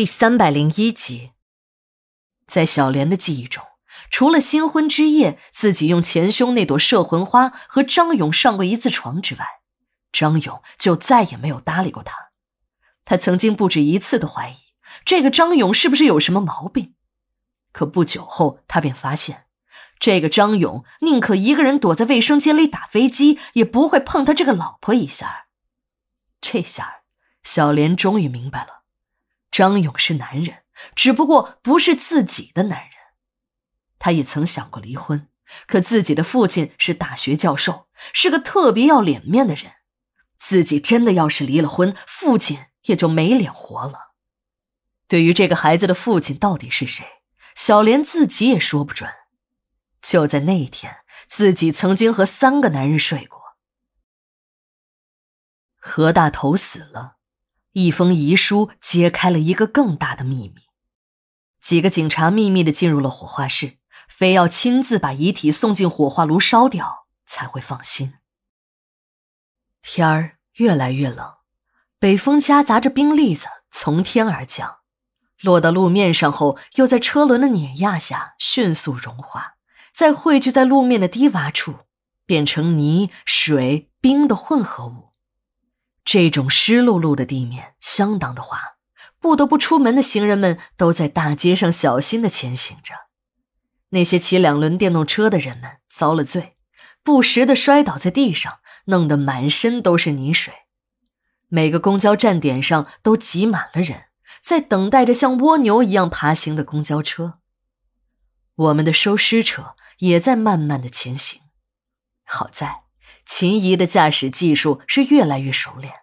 第三百零一集，在小莲的记忆中，除了新婚之夜自己用前胸那朵摄魂花和张勇上过一次床之外，张勇就再也没有搭理过她。她曾经不止一次的怀疑，这个张勇是不是有什么毛病？可不久后，她便发现，这个张勇宁可一个人躲在卫生间里打飞机，也不会碰他这个老婆一下。这下，小莲终于明白了。张勇是男人，只不过不是自己的男人。他也曾想过离婚，可自己的父亲是大学教授，是个特别要脸面的人。自己真的要是离了婚，父亲也就没脸活了。对于这个孩子的父亲到底是谁，小莲自己也说不准。就在那一天，自己曾经和三个男人睡过。何大头死了。一封遗书揭开了一个更大的秘密。几个警察秘密的进入了火化室，非要亲自把遗体送进火化炉烧掉才会放心。天儿越来越冷，北风夹杂着冰粒子从天而降，落到路面上后，又在车轮的碾压下迅速融化，再汇聚在路面的低洼处，变成泥水冰的混合物。这种湿漉漉的地面相当的滑，不得不出门的行人们都在大街上小心的前行着。那些骑两轮电动车的人们遭了罪，不时的摔倒在地上，弄得满身都是泥水。每个公交站点上都挤满了人，在等待着像蜗牛一样爬行的公交车。我们的收尸车也在慢慢的前行。好在秦姨的驾驶技术是越来越熟练。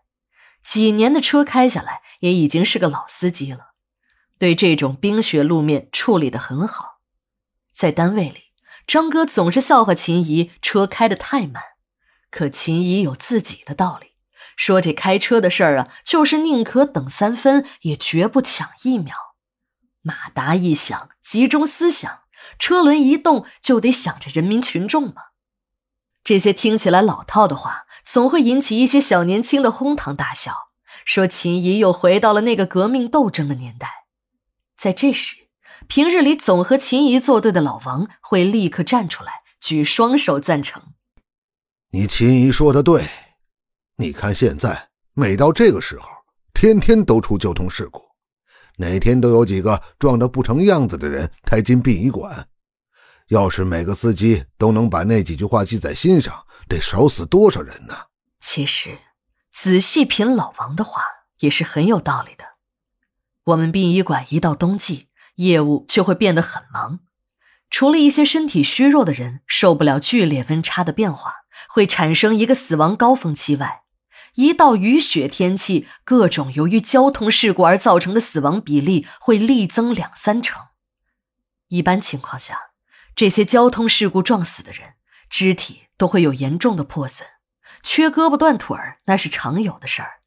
几年的车开下来，也已经是个老司机了，对这种冰雪路面处理的很好。在单位里，张哥总是笑话秦姨车开的太慢，可秦姨有自己的道理，说这开车的事儿啊，就是宁可等三分，也绝不抢一秒。马达一响，集中思想，车轮一动，就得想着人民群众嘛。这些听起来老套的话。总会引起一些小年轻的哄堂大笑，说秦姨又回到了那个革命斗争的年代。在这时，平日里总和秦姨作对的老王会立刻站出来，举双手赞成。你秦姨说的对，你看现在每到这个时候，天天都出交通事故，哪天都有几个撞得不成样子的人抬进殡仪馆。要是每个司机都能把那几句话记在心上。得少死多少人呢？其实，仔细品老王的话也是很有道理的。我们殡仪馆一到冬季，业务就会变得很忙。除了一些身体虚弱的人受不了剧烈温差的变化，会产生一个死亡高峰期外，一到雨雪天气，各种由于交通事故而造成的死亡比例会力增两三成。一般情况下，这些交通事故撞死的人。肢体都会有严重的破损，缺胳膊断腿儿那是常有的事儿。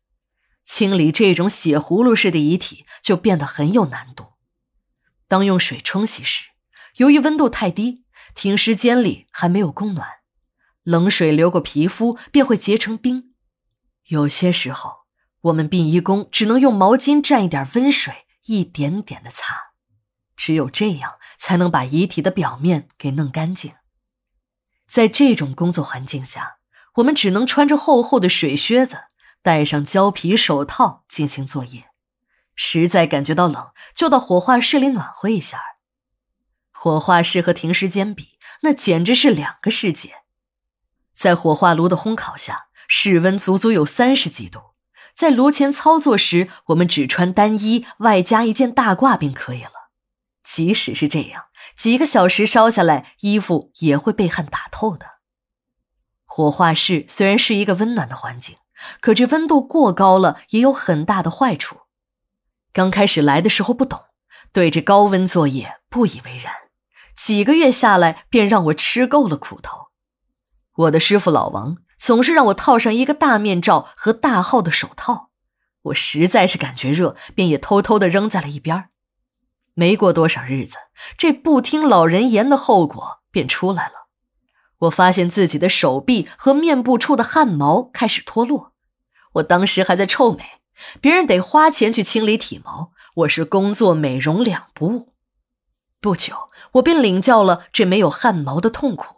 清理这种血葫芦式的遗体就变得很有难度。当用水冲洗时，由于温度太低，停尸间里还没有供暖，冷水流过皮肤便会结成冰。有些时候，我们殡仪工只能用毛巾蘸一点温水，一点点的擦，只有这样才能把遗体的表面给弄干净。在这种工作环境下，我们只能穿着厚厚的水靴子，戴上胶皮手套进行作业。实在感觉到冷，就到火化室里暖和一下。火化室和停尸间比，那简直是两个世界。在火化炉的烘烤下，室温足足有三十几度。在炉前操作时，我们只穿单衣，外加一件大褂便可以了。即使是这样，几个小时烧下来，衣服也会被汗打透的。火化室虽然是一个温暖的环境，可这温度过高了也有很大的坏处。刚开始来的时候不懂，对这高温作业不以为然，几个月下来便让我吃够了苦头。我的师傅老王总是让我套上一个大面罩和大号的手套，我实在是感觉热，便也偷偷的扔在了一边。没过多少日子，这不听老人言的后果便出来了。我发现自己的手臂和面部处的汗毛开始脱落。我当时还在臭美，别人得花钱去清理体毛，我是工作美容两不误。不久，我便领教了这没有汗毛的痛苦。